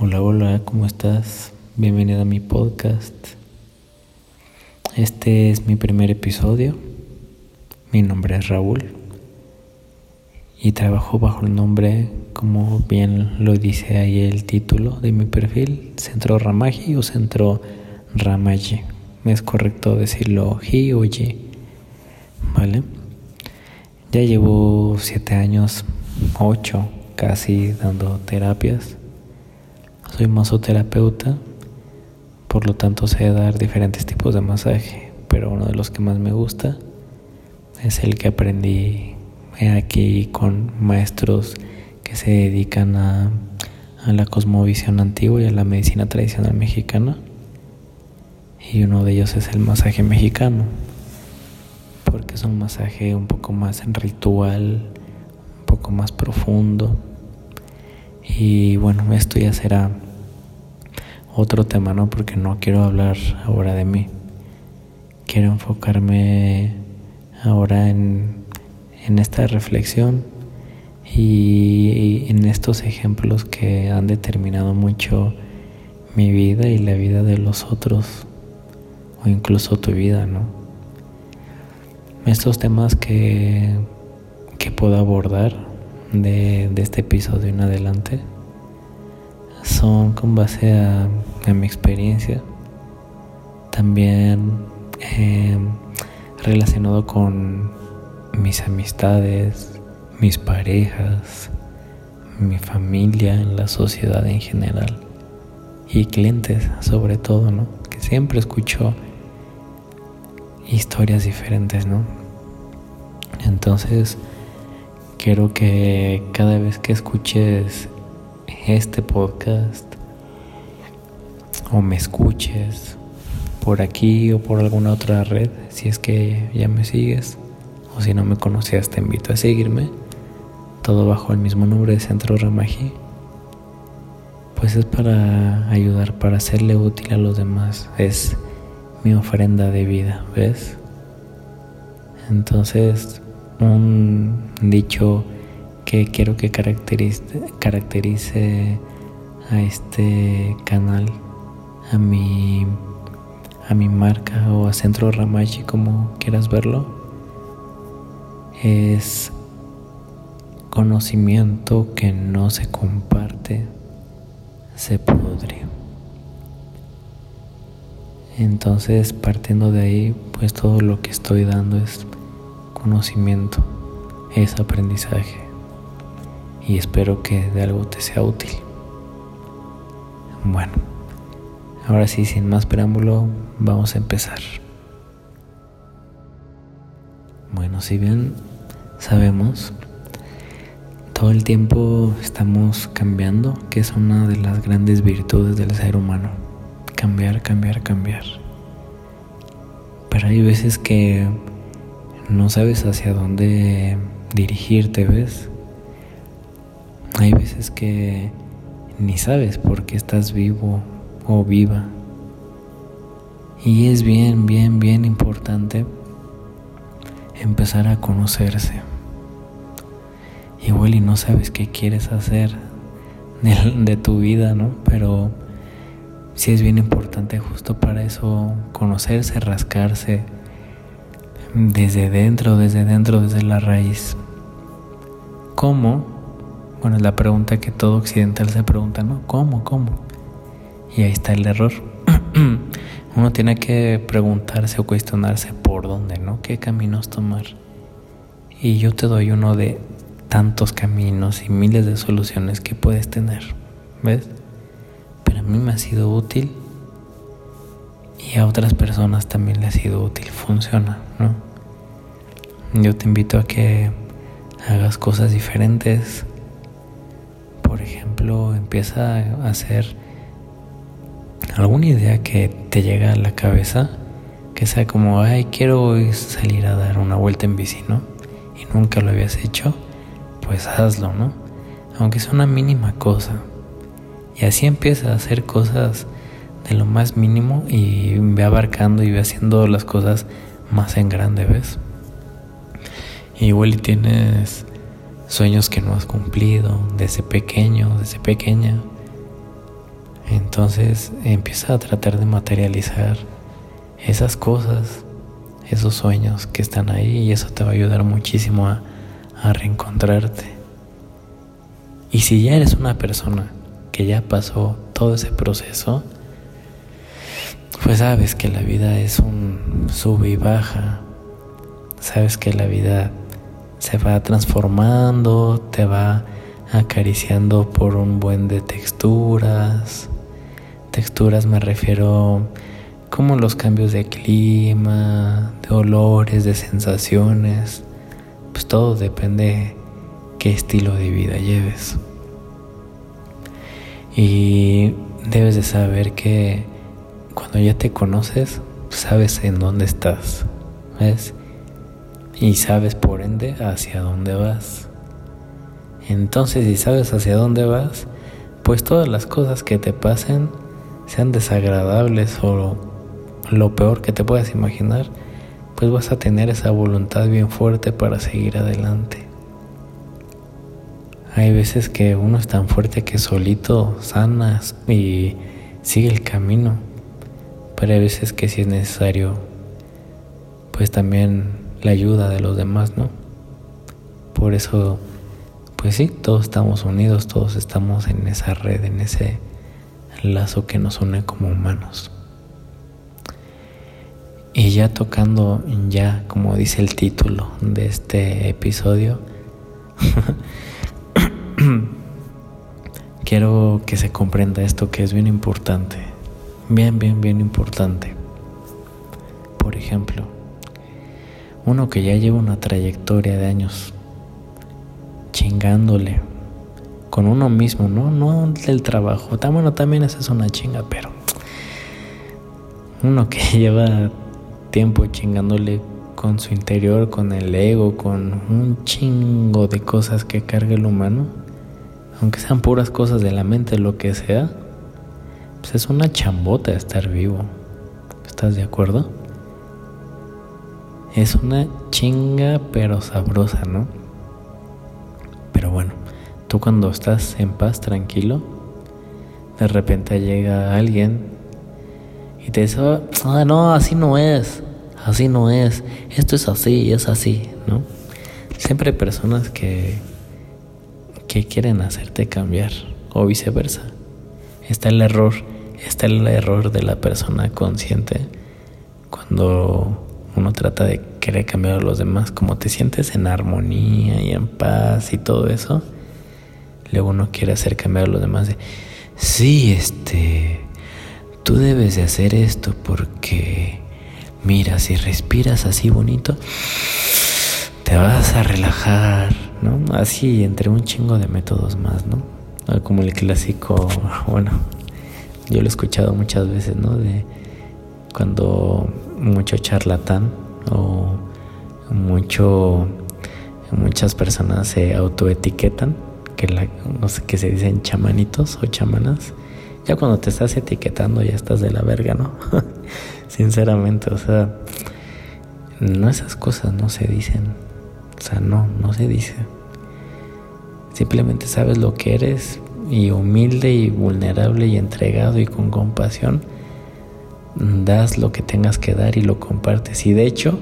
Hola, hola, ¿cómo estás? Bienvenido a mi podcast. Este es mi primer episodio. Mi nombre es Raúl y trabajo bajo el nombre, como bien lo dice ahí el título de mi perfil, Centro Ramaji o Centro Ramaji. Es correcto decirlo Ji o Yi, ¿vale? Ya llevo siete años, ocho casi dando terapias soy masoterapeuta, por lo tanto sé dar diferentes tipos de masaje, pero uno de los que más me gusta es el que aprendí aquí con maestros que se dedican a, la cosmovisión antigua y a la medicina tradicional mexicana. Y uno de ellos es el masaje mexicano, porque es un masaje un poco más ritual, un poco más profundo y bueno, esto ya será otro tema, ¿no? Porque no quiero hablar ahora de mí. Quiero enfocarme ahora en, en esta reflexión y en estos ejemplos que han determinado mucho mi vida y la vida de los otros o incluso tu vida, ¿no? Estos temas que, que puedo abordar de, este episodio en adelante son con base a, mi experiencia, también em, relacionado con mis amistades, mis parejas, mi familia, la sociedad en general y clientes sobre todo, ¿no? Que siempre escucho historias diferentes, ¿no? Entonces, Quiero que cada vez que escuches este podcast o me escuches por aquí o por alguna otra red, si es que ya me sigues o si no me conocías te invito a seguirme, todo bajo el mismo nombre de Centro Ramaji, pues es para ayudar, para hacerle útil a los demás, es mi ofrenda de vida, ¿ves? Entonces, un dicho que quiero que caracterice, a este canal, a mi, a mi marca o a Centro Ramachi, como quieras verlo, es conocimiento que no se comparte, se pudre. Entonces, partiendo de ahí, pues todo lo que estoy dando es conocimiento, es aprendizaje y espero que de algo te sea útil. Bueno, ahora sí, sin más preámbulo, vamos a empezar. Bueno, si bien sabemos, todo el tiempo estamos cambiando, que es una de las grandes virtudes del ser humano. Cambiar, cambiar, cambiar. Pero hay veces que no sabes hacia dónde dirigirte, ¿ves? Hay veces que ni sabes por qué estás vivo o viva. Y es bien, bien, bien importante empezar a conocerse. Igual y no sabes qué quieres hacer de, de tu vida, ¿no? Pero sí es bien importante justo para eso conocerse, rascarse desde dentro, desde dentro, desde la raíz. ¿Cómo? Bueno, es la pregunta que todo occidental se pregunta, ¿no? ¿Cómo? ¿Cómo? Y ahí está el error. Uno tiene que preguntarse o cuestionarse por dónde, ¿no? ¿Qué caminos tomar? Y yo te doy uno de tantos caminos y miles de soluciones que puedes tener, ¿ves? Pero a mí me ha sido útil y a otras personas también le ha sido útil, funciona, ¿no? Yo te invito a que hagas cosas diferentes. Por ejemplo, empieza a hacer alguna idea que te llega a la cabeza, que sea como, ay, quiero salir a dar una vuelta en bici, ¿no? Y nunca lo habías hecho, pues hazlo, ¿no? Aunque sea una mínima cosa. Y así empieza a hacer cosas de lo más mínimo y ve abarcando y ve haciendo las cosas más en grande, ¿ves? Igual y tienes sueños que no has cumplido desde pequeño, desde pequeña. Entonces empieza a tratar de materializar esas cosas, esos sueños que están ahí y eso te va a ayudar muchísimo a, a reencontrarte. Y si ya eres una persona que ya pasó todo ese proceso, pues sabes que la vida es un sube y baja. Sabes que la vida se va transformando, te va acariciando por un buen de texturas. Texturas me refiero como los cambios de clima, de olores, de sensaciones. Pues todo depende qué estilo de vida lleves. Y debes de saber que cuando ya te conoces, sabes en dónde estás, ¿ves? Y sabes por ende hacia dónde vas. Entonces, si sabes hacia dónde vas, pues todas las cosas que te pasen, sean desagradables o lo peor que te puedas imaginar, pues vas a tener esa voluntad bien fuerte para seguir adelante. Hay veces que uno es tan fuerte que solito sanas y sigue el camino, pero hay veces que si es necesario, pues también la ayuda de los demás, ¿no? Por eso, pues sí, todos estamos unidos, todos estamos en esa red, en ese lazo que nos une como humanos. Y ya tocando, ya como dice el título de este episodio, quiero que se comprenda esto que es bien importante, bien, bien, bien importante. Por ejemplo, uno que ya lleva una trayectoria de años chingándole con uno mismo, ¿no? No del trabajo. Bueno, también esa es una chinga, pero uno que lleva tiempo chingándole con su interior, con el ego, con un chingo de cosas que carga el humano, aunque sean puras cosas de la mente, lo que sea, pues es una chambota estar vivo. ¿Estás de acuerdo? Es una chinga pero sabrosa, ¿no? Pero bueno, tú cuando estás en paz, tranquilo, de repente llega alguien y te dice, ah, no, así no es, así no es, esto es así, es así, ¿no? Siempre hay personas que que quieren hacerte cambiar o viceversa. Está el error, está el error de la persona consciente cuando uno trata de querer cambiar a los demás, como te sientes en armonía y en paz y todo eso, luego uno quiere hacer cambiar a los demás de, sí, este, tú debes de hacer esto porque, mira, si respiras así bonito, te vas a relajar, ¿no? Así entre un chingo de métodos más, ¿no? Como el clásico, bueno, yo lo he escuchado muchas veces, ¿no? De cuando mucho charlatán o mucho muchas personas se autoetiquetan, que la, no sé, que se dicen chamanitos o chamanas. Ya cuando te estás etiquetando ya estás de la verga, ¿no? Sinceramente, o sea, no esas cosas no se dicen. O sea, no, no se dice. Simplemente sabes lo que eres y humilde y vulnerable y entregado y con compasión, das lo que tengas que dar y lo compartes. Y de hecho,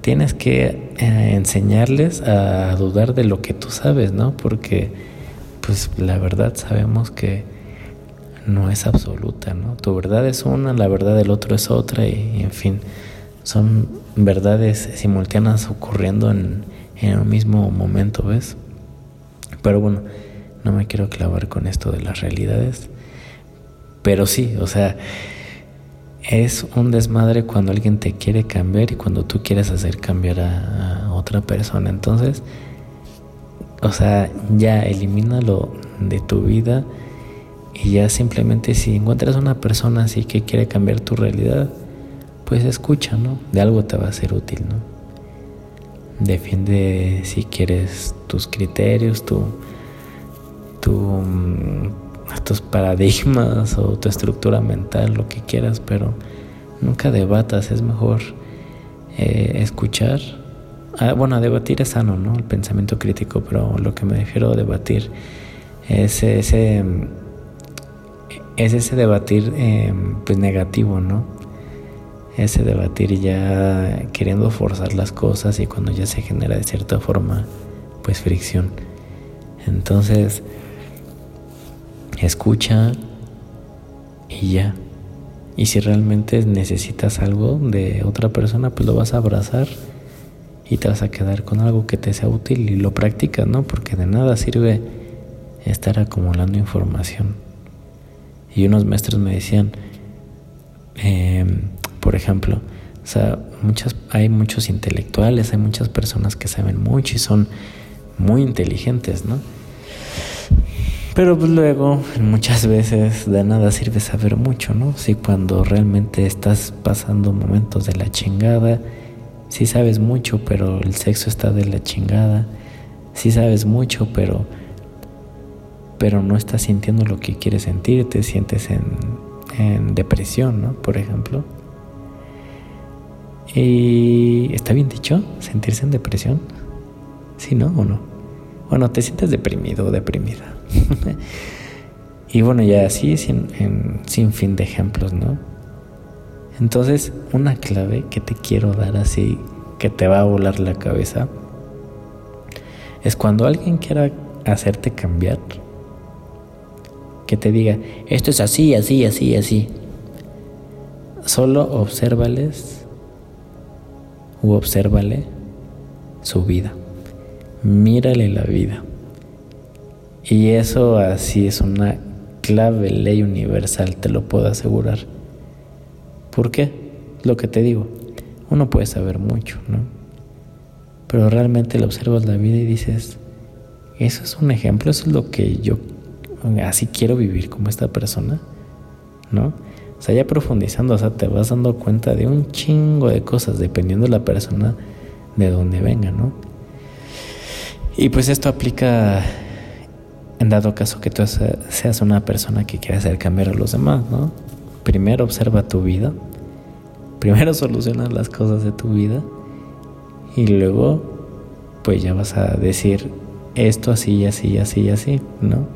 tienes que eh, enseñarles a dudar de lo que tú sabes, ¿no? Porque, pues la verdad sabemos que no es absoluta, ¿no? Tu verdad es una, la verdad del otro es otra y en fin son verdades simultáneas ocurriendo en, en un mismo momento, ¿ves? Pero bueno, no me quiero clavar con esto de las realidades. Pero sí, o sea, es un desmadre cuando alguien te quiere cambiar y cuando tú quieres hacer cambiar a, otra persona. Entonces, o sea, ya elimínalo de tu vida y ya simplemente si encuentras una persona así que quiere cambiar tu realidad, pues escucha, ¿no? De algo te va a ser útil, ¿no? Defiende si quieres tus criterios, tu, tu, mm, tus paradigmas o tu estructura mental, lo que quieras, pero nunca debatas, es mejor eh, escuchar. Ah, bueno, debatir es sano, ¿no? El pensamiento crítico, pero lo que me refiero a debatir es ese es ese debatir em, pues negativo, ¿no? Ese debatir ya queriendo forzar las cosas y cuando ya se genera de cierta forma pues fricción. Entonces, escucha y ya. Y si realmente necesitas algo de otra persona, pues lo vas a abrazar y te vas a quedar con algo que te sea útil y lo practicas, ¿no? Porque de nada sirve estar acumulando información. Y unos maestros me decían, em, por ejemplo, o sea, muchas, hay muchos intelectuales, hay muchas personas que saben mucho y son muy inteligentes, ¿no? Pero pues luego, muchas veces de nada sirve saber mucho, ¿no? Si cuando realmente estás pasando momentos de la chingada, si sabes mucho, pero el sexo está de la chingada, si sabes mucho, pero pero no estás sintiendo lo que quieres sentir, te sientes en, depresión, ¿no? Por ejemplo. Y está bien dicho, sentirse en depresión. ¿Sí, no? ¿O no? Bueno, te sientes deprimido o deprimida. y bueno, ya así sin, sin fin de ejemplos, ¿no? Entonces, una clave que te quiero dar así, que te va a volar la cabeza, es cuando alguien quiera hacerte cambiar, que te diga, esto es así, así, así, así. Solo obsérvales u obsérvale su vida. Mírale la vida. Y eso así es una clave, ley universal, te lo puedo asegurar. ¿Por qué? Lo que te digo, uno puede saber mucho, ¿no? Pero realmente le observas la vida y dices, eso es un ejemplo, eso es lo que yo así quiero vivir como esta persona, ¿no? O sea, ya profundizando, o sea, te vas dando cuenta de un chingo de cosas dependiendo de la persona de donde venga, ¿no? Y pues esto aplica en dado caso que tú seas una persona que quiere hacer cambiar a los demás, ¿no? Primero observa tu vida, primero soluciona las cosas de tu vida y luego pues ya vas a decir esto así, así, así, así, ¿no?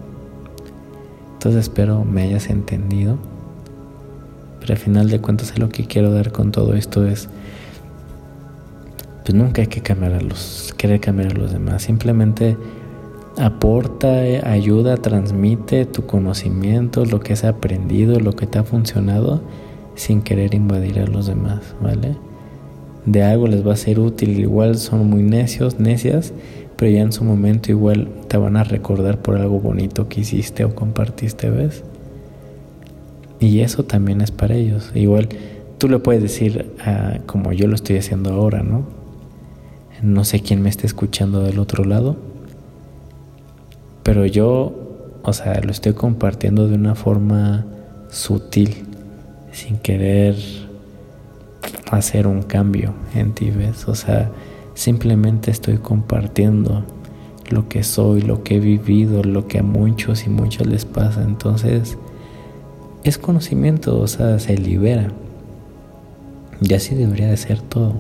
Entonces espero me hayas entendido. Pero al final de cuentas lo que quiero dar con todo esto es pues nunca hay que cambiar a los querer cambiar a los demás, simplemente aporta, ayuda, transmite tu conocimiento, lo que has aprendido, lo que te ha funcionado sin querer invadir a los demás, ¿vale? De algo les va a ser útil, igual son muy necios, necias pero ya en su momento igual te van a recordar por algo bonito que hiciste o compartiste, ¿ves? Y eso también es para ellos. Igual tú le puedes decir ah, como yo lo estoy haciendo ahora, ¿no? No sé quién me está escuchando del otro lado, pero yo, o sea, lo estoy compartiendo de una forma sutil, sin querer hacer un cambio en ti, ¿ves? O sea, Simplemente estoy compartiendo lo que soy, lo que he vivido, lo que a muchos y muchos les pasa. Entonces, es conocimiento, o sea, se libera. Y así debería de ser todo.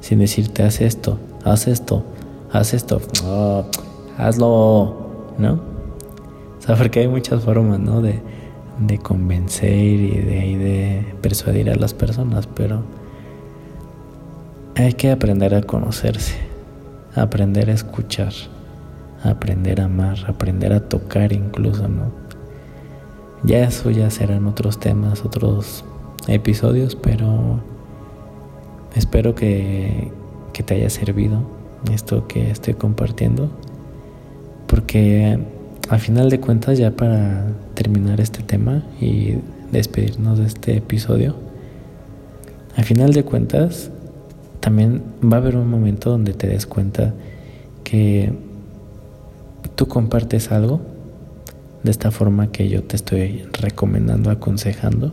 Sin decirte, haz esto, haz esto, haz esto, hazlo, ¿no? O sea, porque hay muchas formas, ¿no? De, de convencer y de, de persuadir a las personas, pero hay que aprender a conocerse, aprender a escuchar, aprender a amar, aprender a tocar incluso, ¿no? Ya eso ya serán otros temas, otros episodios, pero espero que, que te haya servido esto que estoy compartiendo, porque al final de cuentas ya para terminar este tema y despedirnos de este episodio, al final de cuentas también va a haber un momento donde te des cuenta que tú compartes algo de esta forma que yo te estoy recomendando, aconsejando.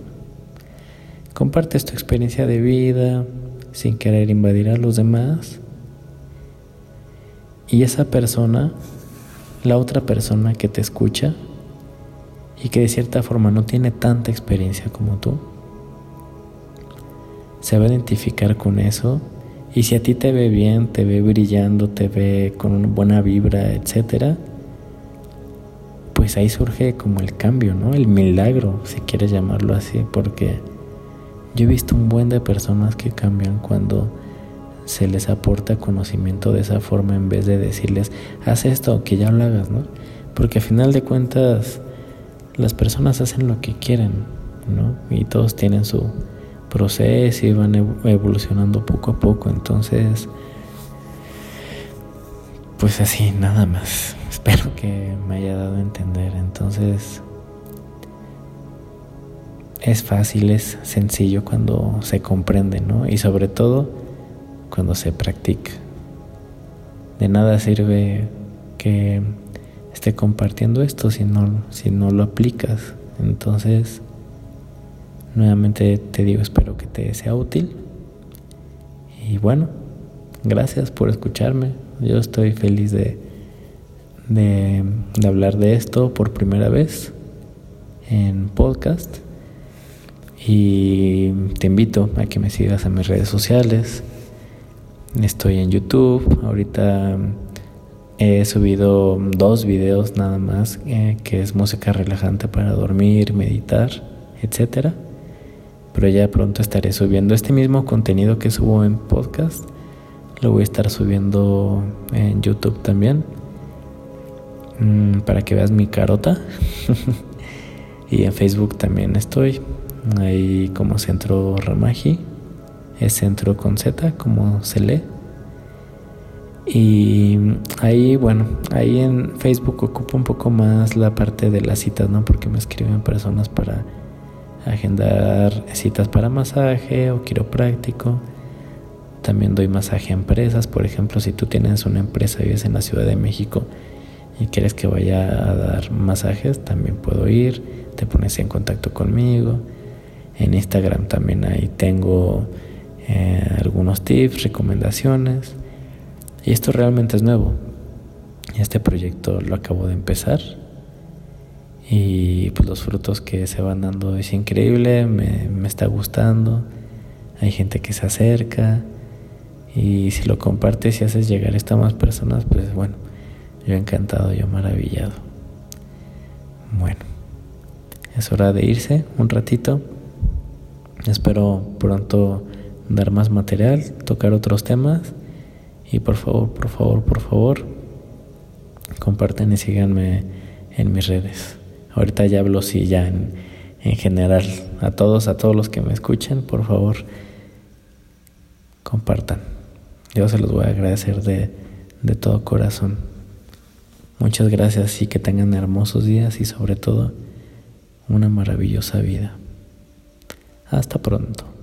Compartes tu experiencia de vida sin querer invadir a los demás. Y esa persona, la otra persona que te escucha y que de cierta forma no tiene tanta experiencia como tú, se va a identificar con eso y si a ti te ve bien, te ve brillando, te ve con una buena vibra, etcétera, pues ahí surge como el cambio, ¿no? El milagro, si quieres llamarlo así, porque yo he visto un buen de personas que cambian cuando se les aporta conocimiento de esa forma en vez de decirles, haz esto, que ya lo hagas, ¿no? Porque a final de cuentas las personas hacen lo que quieren, ¿no? Y todos tienen su proceso y van evolucionando poco a poco, entonces, pues así, nada más. Espero que me haya dado a entender, entonces es fácil, es sencillo cuando se comprende, ¿no? Y sobre todo cuando se practica. De nada sirve que esté compartiendo esto si no, si no lo aplicas. Entonces, nuevamente te digo, espero que te sea útil. Y bueno, gracias por escucharme. Yo estoy feliz de, de, de hablar de esto por primera vez en podcast. Y te invito a que me sigas en mis redes sociales. Estoy en YouTube. Ahorita he subido dos videos nada más, eh, que es música relajante para dormir, meditar, etc. Pero ya pronto estaré subiendo este mismo contenido que subo en podcast. Lo voy a estar subiendo en YouTube también. Mm, para que veas mi carota. y en Facebook también estoy. Ahí como Centro Ramaji. Es centro con Z, como se lee. Y ahí, bueno, ahí en Facebook ocupo un poco más la parte de las citas, ¿no? Porque me escriben personas para agendar citas para masaje o quiropráctico. También doy masaje a empresas, por ejemplo, si tú tienes una empresa y vives en la Ciudad de México y quieres que vaya a dar masajes, también puedo ir, te pones en contacto conmigo. En Instagram también ahí tengo eh, algunos tips, recomendaciones. Y esto realmente es nuevo. Este proyecto lo acabo de empezar y pues los frutos que se van dando es increíble, me, me está gustando. Hay gente que se acerca y si lo compartes y haces llegar a estas más personas, pues bueno, yo encantado, yo maravillado. Bueno, es hora de irse un ratito. Espero pronto dar más material, tocar otros temas. Y por favor, por favor, por favor, comparten y síganme en mis redes. Ahorita ya hablo sí ya en, en general. A todos, a todos los que me escuchen, por favor, compartan. Yo se los voy a agradecer de, de todo corazón. Muchas gracias y que tengan hermosos días y sobre todo una maravillosa vida. Hasta pronto.